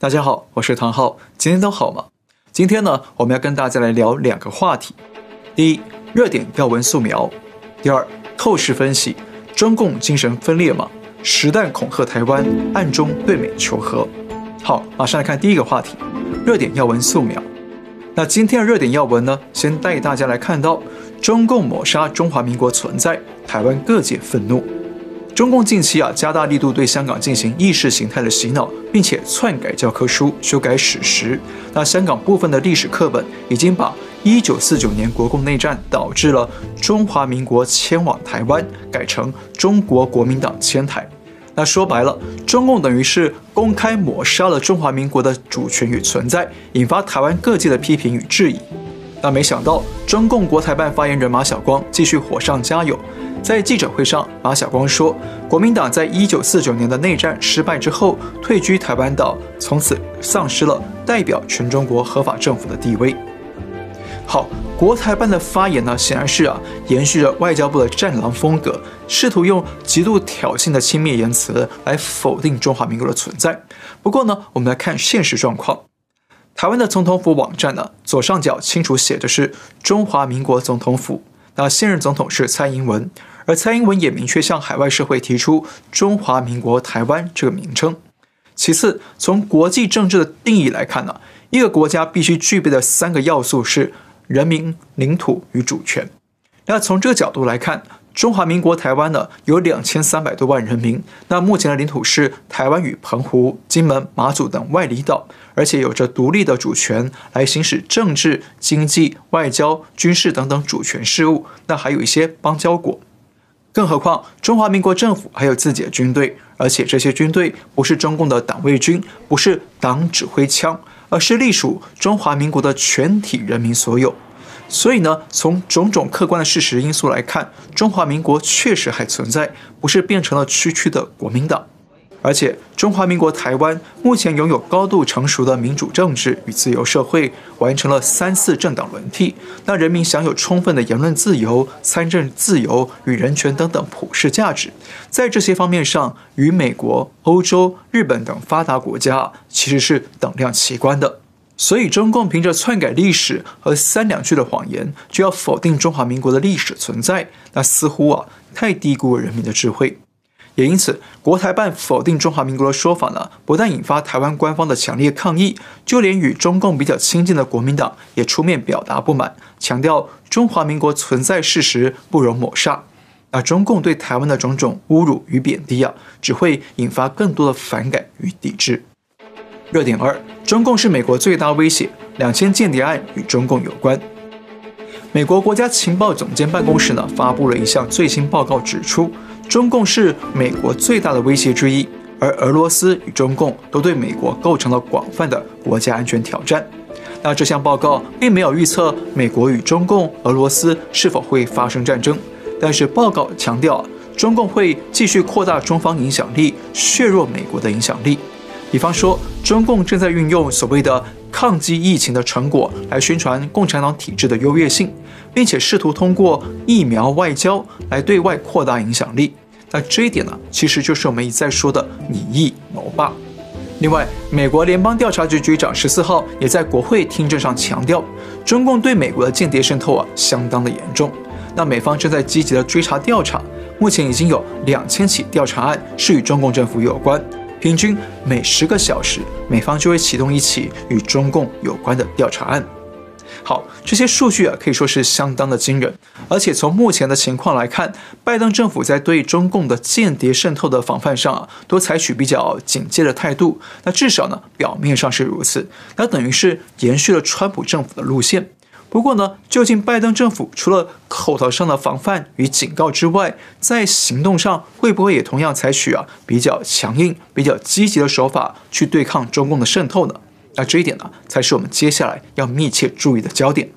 大家好，我是唐浩，今天都好吗？今天呢，我们要跟大家来聊两个话题：第一，热点要闻素描；第二，透视分析，中共精神分裂吗？实弹恐吓台湾，暗中对美求和。好，马上来看第一个话题：热点要闻素描。那今天的热点要闻呢，先带大家来看到中共抹杀中华民国存在，台湾各界愤怒。中共近期啊加大力度对香港进行意识形态的洗脑，并且篡改教科书、修改史实。那香港部分的历史课本已经把一九四九年国共内战导致了中华民国迁往台湾，改成中国国民党迁台。那说白了，中共等于是公开抹杀了中华民国的主权与存在，引发台湾各界的批评与质疑。但没想到，中共国台办发言人马晓光继续火上加油。在记者会上，马晓光说：“国民党在一九四九年的内战失败之后，退居台湾岛，从此丧失了代表全中国合法政府的地位。”好，国台办的发言呢，显然是啊，延续着外交部的战狼风格，试图用极度挑衅的轻蔑言辞来否定中华民国的存在。不过呢，我们来看现实状况，台湾的总统府网站呢，左上角清楚写的是中华民国总统府，那现任总统是蔡英文。而蔡英文也明确向海外社会提出“中华民国台湾”这个名称。其次，从国际政治的定义来看呢，一个国家必须具备的三个要素是人民、领土与主权。那从这个角度来看，中华民国台湾呢有两千三百多万人民，那目前的领土是台湾与澎湖、金门、马祖等外离岛，而且有着独立的主权来行使政治、经济、外交、军事等等主权事务。那还有一些邦交国。更何况，中华民国政府还有自己的军队，而且这些军队不是中共的党卫军，不是党指挥枪，而是隶属中华民国的全体人民所有。所以呢，从种种客观的事实因素来看，中华民国确实还存在，不是变成了区区的国民党。而且，中华民国台湾目前拥有高度成熟的民主政治与自由社会，完成了三次政党轮替，那人民享有充分的言论自由、参政自由与人权等等普世价值，在这些方面上，与美国、欧洲、日本等发达国家其实是等量齐观的。所以，中共凭着篡改历史和三两句的谎言，就要否定中华民国的历史存在，那似乎啊，太低估了人民的智慧。也因此，国台办否定中华民国的说法呢，不但引发台湾官方的强烈抗议，就连与中共比较亲近的国民党也出面表达不满，强调中华民国存在事实不容抹杀。那中共对台湾的种种侮辱与贬低啊，只会引发更多的反感与抵制。热点二：中共是美国最大威胁，两千间谍案与中共有关。美国国家情报总监办公室呢，发布了一项最新报告，指出。中共是美国最大的威胁之一，而俄罗斯与中共都对美国构成了广泛的国家安全挑战。那这项报告并没有预测美国与中共、俄罗斯是否会发生战争，但是报告强调，中共会继续扩大中方影响力，削弱美国的影响力。比方说，中共正在运用所谓的抗击疫情的成果来宣传共产党体制的优越性。并且试图通过疫苗外交来对外扩大影响力，那这一点呢，其实就是我们一再说的以疫谋霸。另外，美国联邦调查局局长十四号也在国会听证上强调，中共对美国的间谍渗透啊，相当的严重。那美方正在积极的追查调查，目前已经有两千起调查案是与中共政府有关，平均每十个小时，美方就会启动一起与中共有关的调查案。好，这些数据啊可以说是相当的惊人，而且从目前的情况来看，拜登政府在对中共的间谍渗透的防范上啊，都采取比较警戒的态度。那至少呢，表面上是如此，那等于是延续了川普政府的路线。不过呢，究竟拜登政府除了口头上的防范与警告之外，在行动上会不会也同样采取啊比较强硬、比较积极的手法去对抗中共的渗透呢？那这一点呢，才是我们接下来要密切注意的焦点。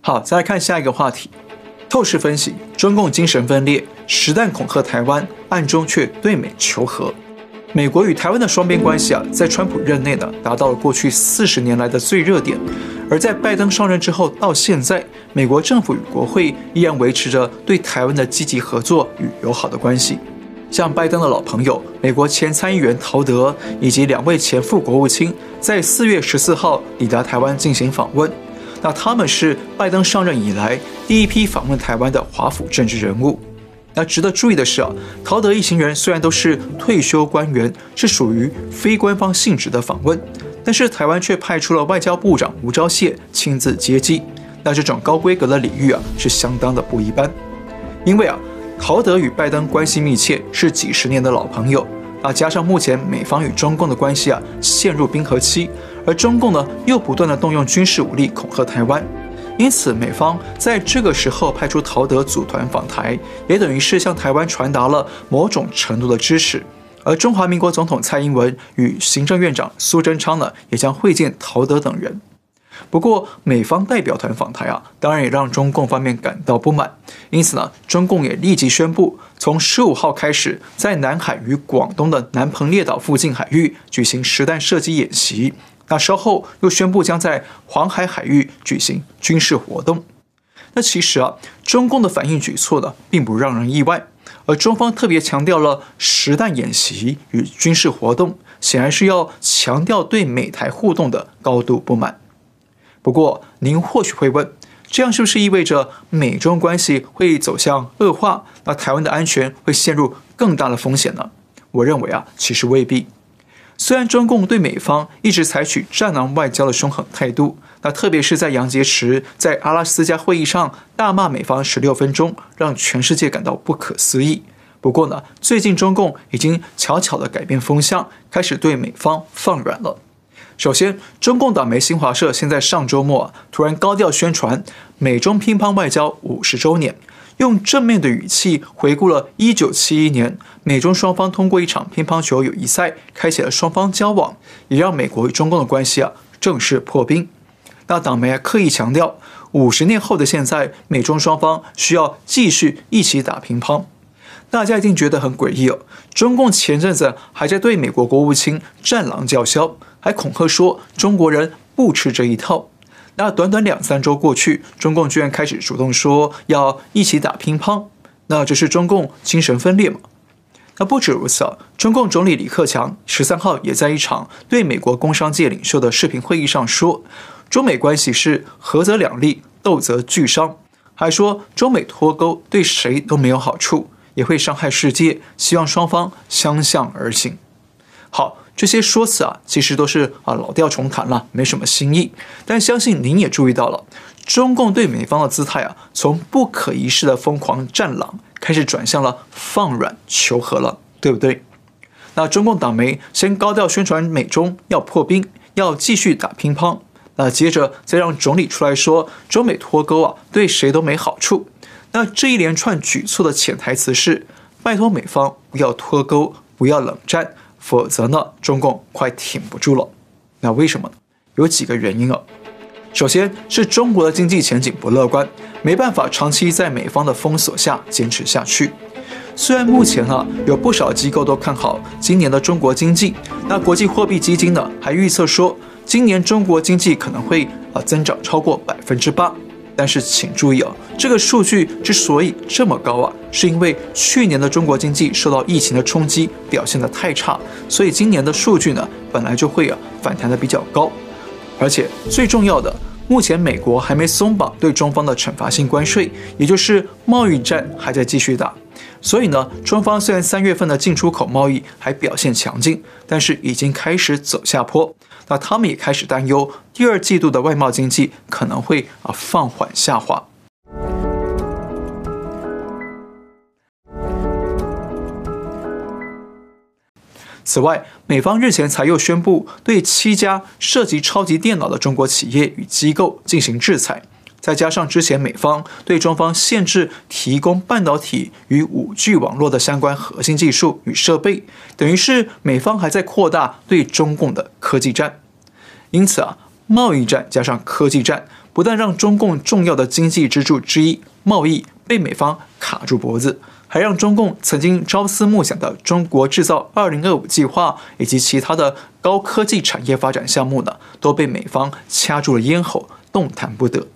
好，再来看下一个话题：透视分析，中共精神分裂，实弹恐吓台湾，暗中却对美求和。美国与台湾的双边关系啊，在川普任内呢，达到了过去四十年来的最热点；而在拜登上任之后，到现在，美国政府与国会依然维持着对台湾的积极合作与友好的关系。像拜登的老朋友美国前参议员陶德以及两位前副国务卿，在四月十四号抵达台湾进行访问。那他们是拜登上任以来第一批访问台湾的华府政治人物。那值得注意的是啊，陶德一行人虽然都是退休官员，是属于非官方性质的访问，但是台湾却派出了外交部长吴钊燮亲自接机。那这种高规格的礼遇啊，是相当的不一般。因为啊，陶德与拜登关系密切，是几十年的老朋友。啊，加上目前美方与中共的关系啊陷入冰河期，而中共呢又不断的动用军事武力恐吓台湾。因此，美方在这个时候派出陶德组团访台，也等于是向台湾传达了某种程度的支持。而中华民国总统蔡英文与行政院长苏贞昌呢，也将会见陶德等人。不过，美方代表团访台啊，当然也让中共方面感到不满。因此呢，中共也立即宣布，从十五号开始，在南海与广东的南澎列岛附近海域举行实弹射击演习。那稍后又宣布将在黄海海域举行军事活动。那其实啊，中共的反应举措呢，并不让人意外。而中方特别强调了实弹演习与军事活动，显然是要强调对美台互动的高度不满。不过，您或许会问，这样是不是意味着美中关系会走向恶化？那台湾的安全会陷入更大的风险呢？我认为啊，其实未必。虽然中共对美方一直采取战狼外交的凶狠态度，那特别是在杨洁篪在阿拉斯加会议上大骂美方十六分钟，让全世界感到不可思议。不过呢，最近中共已经悄悄地改变风向，开始对美方放软了。首先，中共党媒新华社现在上周末突然高调宣传美中乒乓外交五十周年。用正面的语气回顾了1971年美中双方通过一场乒乓球友谊赛，开启了双方交往，也让美国与中共的关系啊正式破冰。那党媒还刻意强调，五十年后的现在，美中双方需要继续一起打乒乓。大家一定觉得很诡异哦。中共前阵子还在对美国国务卿战狼叫嚣，还恐吓说中国人不吃这一套。那短短两三周过去，中共居然开始主动说要一起打乒乓，那这是中共精神分裂吗？那不止如此啊，中共总理李克强十三号也在一场对美国工商界领袖的视频会议上说，中美关系是合则两利，斗则俱伤，还说中美脱钩对谁都没有好处，也会伤害世界，希望双方相向而行。好。这些说辞啊，其实都是啊老调重弹了，没什么新意。但相信您也注意到了，中共对美方的姿态啊，从不可一世的疯狂战狼，开始转向了放软求和了，对不对？那中共党媒先高调宣传美中要破冰，要继续打乒乓，那接着再让总理出来说中美脱钩啊，对谁都没好处。那这一连串举措的潜台词是：拜托美方不要脱钩，不要冷战。否则呢，中共快挺不住了。那为什么呢？有几个原因啊。首先是中国的经济前景不乐观，没办法长期在美方的封锁下坚持下去。虽然目前啊有不少机构都看好今年的中国经济，那国际货币基金呢还预测说，今年中国经济可能会啊增长超过百分之八。但是请注意啊，这个数据之所以这么高啊，是因为去年的中国经济受到疫情的冲击，表现的太差，所以今年的数据呢本来就会啊反弹的比较高。而且最重要的，目前美国还没松绑对中方的惩罚性关税，也就是贸易战还在继续打。所以呢，中方虽然三月份的进出口贸易还表现强劲，但是已经开始走下坡。那他们也开始担忧，第二季度的外贸经济可能会啊放缓下滑。此外，美方日前才又宣布对七家涉及超级电脑的中国企业与机构进行制裁，再加上之前美方对中方限制提供半导体与五 G 网络的相关核心技术与设备，等于是美方还在扩大对中共的科技战。因此啊，贸易战加上科技战，不但让中共重要的经济支柱之一贸易被美方卡住脖子。还让中共曾经朝思暮想的“中国制造 2025” 计划以及其他的高科技产业发展项目呢，都被美方掐住了咽喉，动弹不得。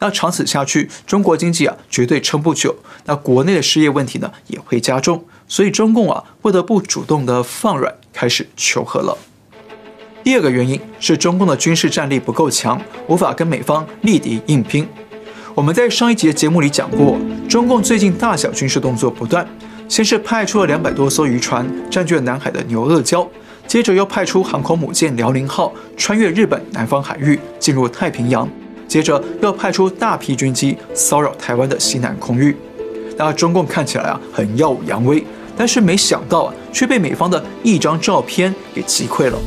那长此下去，中国经济啊绝对撑不久，那国内的失业问题呢也会加重，所以中共啊不得不主动的放软，开始求和了。第二个原因是中共的军事战力不够强，无法跟美方力敌硬拼。我们在上一节节目里讲过，中共最近大小军事动作不断，先是派出了两百多艘渔船占据了南海的牛轭礁，接着又派出航空母舰辽宁号穿越日本南方海域进入太平洋，接着又派出大批军机骚扰台湾的西南空域。那中共看起来啊很耀武扬威，但是没想到啊却被美方的一张照片给击溃了。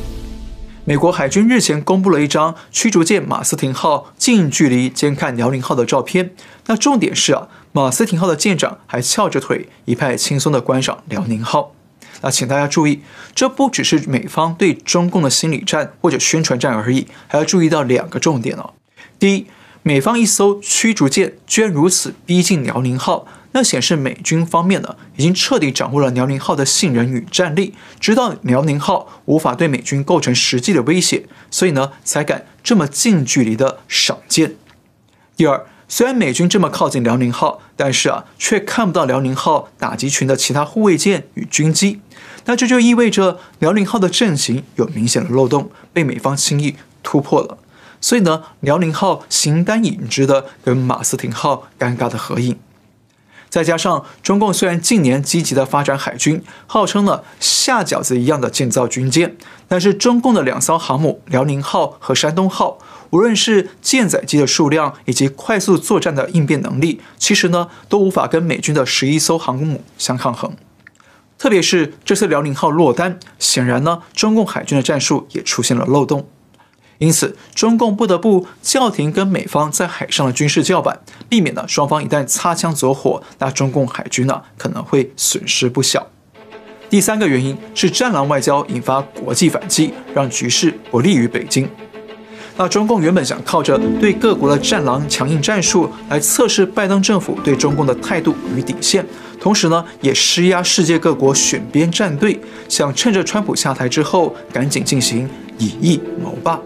美国海军日前公布了一张驱逐舰马斯廷号近距离监看辽宁号的照片。那重点是啊，马斯廷号的舰长还翘着腿，一派轻松地观赏辽宁号。那请大家注意，这不只是美方对中共的心理战或者宣传战而已，还要注意到两个重点哦。第一，美方一艘驱逐舰居然如此逼近辽宁号。那显示美军方面呢，已经彻底掌握了辽宁号的信任与战力，知道辽宁号无法对美军构成实际的威胁，所以呢，才敢这么近距离的赏舰。第二，虽然美军这么靠近辽宁号，但是啊，却看不到辽宁号打击群的其他护卫舰与军机，那这就意味着辽宁号的阵型有明显的漏洞，被美方轻易突破了。所以呢，辽宁号形单影只的跟马斯廷号尴尬的合影。再加上中共虽然近年积极的发展海军，号称了下饺子一样的建造军舰，但是中共的两艘航母辽宁号和山东号，无论是舰载机的数量以及快速作战的应变能力，其实呢都无法跟美军的十一艘航空母相抗衡。特别是这次辽宁号落单，显然呢中共海军的战术也出现了漏洞。因此，中共不得不叫停跟美方在海上的军事叫板，避免了双方一旦擦枪走火，那中共海军呢可能会损失不小。第三个原因是战狼外交引发国际反击，让局势不利于北京。那中共原本想靠着对各国的战狼强硬战术来测试拜登政府对中共的态度与底线，同时呢也施压世界各国选边站队，想趁着川普下台之后赶紧进行以夷谋霸。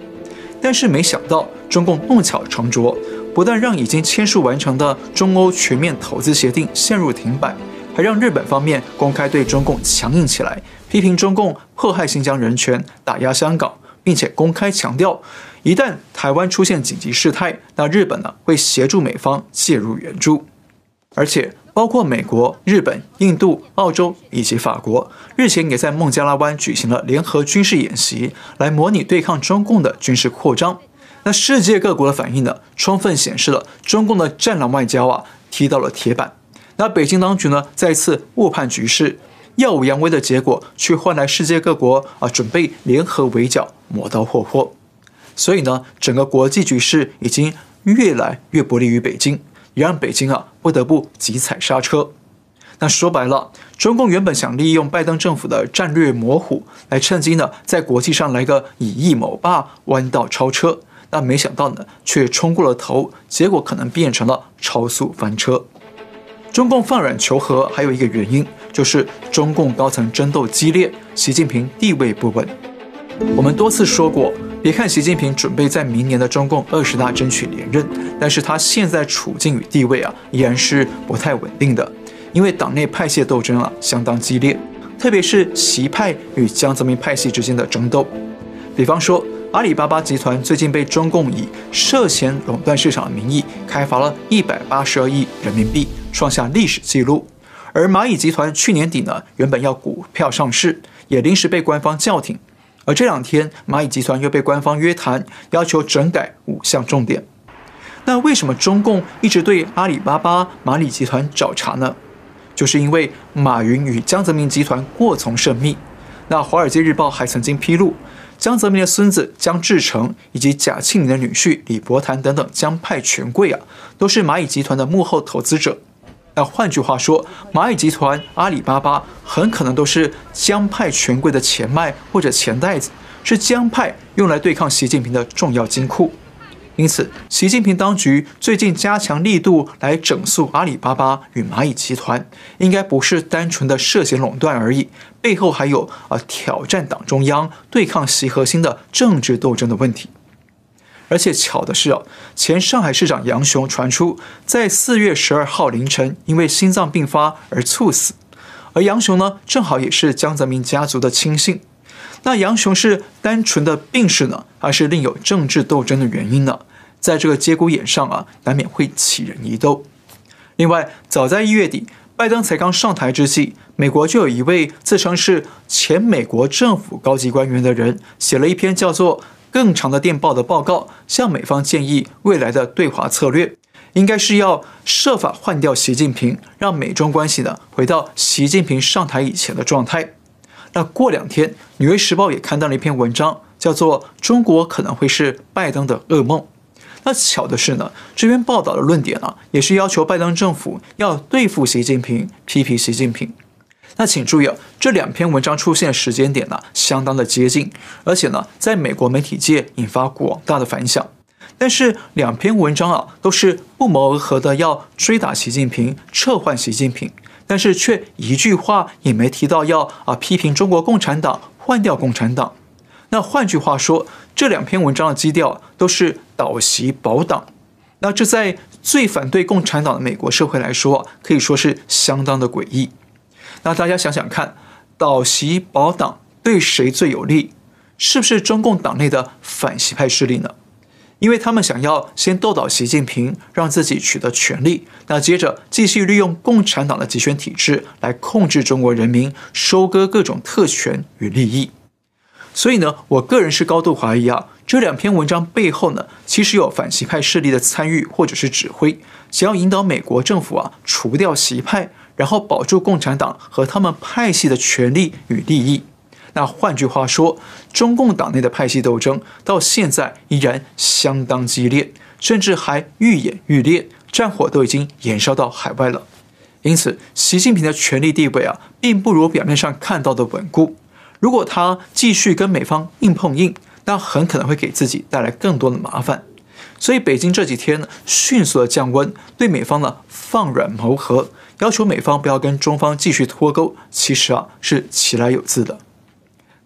但是没想到，中共弄巧成拙，不但让已经签署完成的中欧全面投资协定陷入停摆，还让日本方面公开对中共强硬起来，批评中共迫害新疆人权、打压香港，并且公开强调，一旦台湾出现紧急事态，那日本呢会协助美方介入援助，而且。包括美国、日本、印度、澳洲以及法国，日前也在孟加拉湾举行了联合军事演习，来模拟对抗中共的军事扩张。那世界各国的反应呢，充分显示了中共的战狼外交啊踢到了铁板。那北京当局呢，再次误判局势，耀武扬威的结果，却换来世界各国啊准备联合围剿，磨刀霍霍。所以呢，整个国际局势已经越来越不利于北京。也让北京啊不得不急踩刹车。那说白了，中共原本想利用拜登政府的战略模糊，来趁机呢在国际上来个以一谋霸、弯道超车。但没想到呢，却冲过了头，结果可能变成了超速翻车。中共放软求和还有一个原因，就是中共高层争斗激烈，习近平地位不稳。我们多次说过。别看习近平准备在明年的中共二十大争取连任，但是他现在处境与地位啊，依然是不太稳定的。因为党内派系斗争啊相当激烈，特别是习派与江泽民派系之间的争斗。比方说，阿里巴巴集团最近被中共以涉嫌垄断市场的名义开罚了一百八十二亿人民币，创下历史记录。而蚂蚁集团去年底呢，原本要股票上市，也临时被官方叫停。而这两天，蚂蚁集团又被官方约谈，要求整改五项重点。那为什么中共一直对阿里巴巴、蚂蚁集团找茬呢？就是因为马云与江泽民集团过从甚密。那《华尔街日报》还曾经披露，江泽民的孙子江志成以及贾庆林的女婿李伯潭等等江派权贵啊，都是蚂蚁集团的幕后投资者。那换句话说，蚂蚁集团、阿里巴巴很可能都是江派权贵的钱脉或者钱袋子，是江派用来对抗习近平的重要金库。因此，习近平当局最近加强力度来整肃阿里巴巴与蚂蚁集团，应该不是单纯的涉嫌垄断而已，背后还有啊挑战党中央、对抗习核心的政治斗争的问题。而且巧的是啊，前上海市长杨雄传出在四月十二号凌晨因为心脏病发而猝死，而杨雄呢，正好也是江泽民家族的亲信。那杨雄是单纯的病逝呢，还是另有政治斗争的原因呢？在这个节骨眼上啊，难免会起人疑窦。另外，早在一月底，拜登才刚上台之际，美国就有一位自称是前美国政府高级官员的人，写了一篇叫做《更长的电报》的报告，向美方建议未来的对华策略，应该是要设法换掉习近平，让美中关系呢回到习近平上台以前的状态。那过两天，《纽约时报》也刊登了一篇文章，叫做《中国可能会是拜登的噩梦》。那巧的是呢，这篇报道的论点啊，也是要求拜登政府要对付习近平，批评习近平。那请注意啊，这两篇文章出现的时间点呢，相当的接近，而且呢，在美国媒体界引发广大的反响。但是两篇文章啊，都是不谋而合的要追打习近平，撤换习近平。但是却一句话也没提到要啊批评中国共产党，换掉共产党。那换句话说，这两篇文章的基调都是倒习保党。那这在最反对共产党的美国社会来说，可以说是相当的诡异。那大家想想看，倒习保党对谁最有利？是不是中共党内的反习派势力呢？因为他们想要先斗倒习近平，让自己取得权力，那接着继续利用共产党的集权体制来控制中国人民，收割各种特权与利益。所以呢，我个人是高度怀疑啊，这两篇文章背后呢，其实有反习派势力的参与或者是指挥，想要引导美国政府啊除掉习派，然后保住共产党和他们派系的权力与利益。那换句话说，中共党内的派系斗争到现在依然相当激烈，甚至还愈演愈烈，战火都已经延烧到海外了。因此，习近平的权力地位啊，并不如表面上看到的稳固。如果他继续跟美方硬碰硬，那很可能会给自己带来更多的麻烦。所以，北京这几天呢，迅速的降温，对美方呢放软谋和，要求美方不要跟中方继续脱钩，其实啊是其来有自的。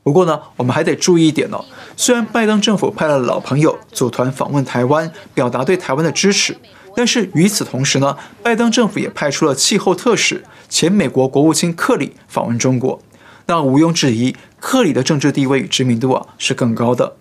不过呢，我们还得注意一点哦。虽然拜登政府派了老朋友组团访问台湾，表达对台湾的支持，但是与此同时呢，拜登政府也派出了气候特使、前美国国务卿克里访问中国。那毋庸置疑，克里的政治地位与知名度啊是更高的。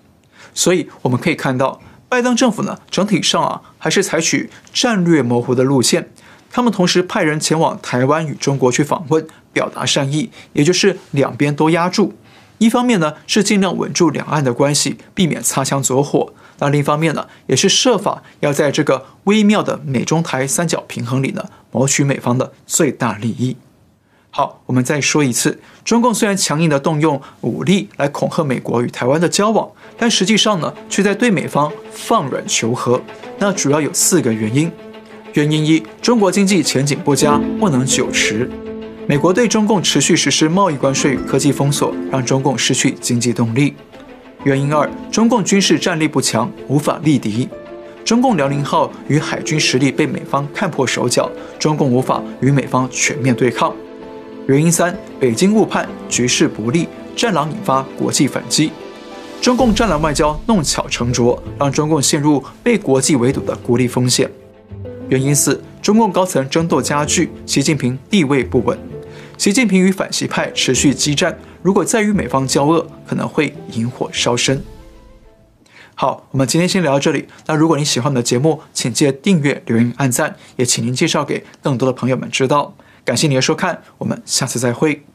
所以我们可以看到，拜登政府呢整体上啊还是采取战略模糊的路线。他们同时派人前往台湾与中国去访问，表达善意，也就是两边都压住。一方面呢是尽量稳住两岸的关系，避免擦枪走火；那另一方面呢，也是设法要在这个微妙的美中台三角平衡里呢，谋取美方的最大利益。好，我们再说一次，中共虽然强硬地动用武力来恐吓美国与台湾的交往，但实际上呢，却在对美方放软求和。那主要有四个原因：原因一，中国经济前景不佳，不能久持。美国对中共持续实施贸易关税与科技封锁，让中共失去经济动力。原因二，中共军事战力不强，无法力敌。中共辽宁号与海军实力被美方看破手脚，中共无法与美方全面对抗。原因三，北京误判局势不利，战狼引发国际反击。中共战狼外交弄巧成拙，让中共陷入被国际围堵的孤立风险。原因四，中共高层争斗加剧，习近平地位不稳。习近平与反习派持续激战，如果再与美方交恶，可能会引火烧身。好，我们今天先聊到这里。那如果你喜欢我们的节目，请记得订阅、留言、按赞，也请您介绍给更多的朋友们知道。感谢您的收看，我们下次再会。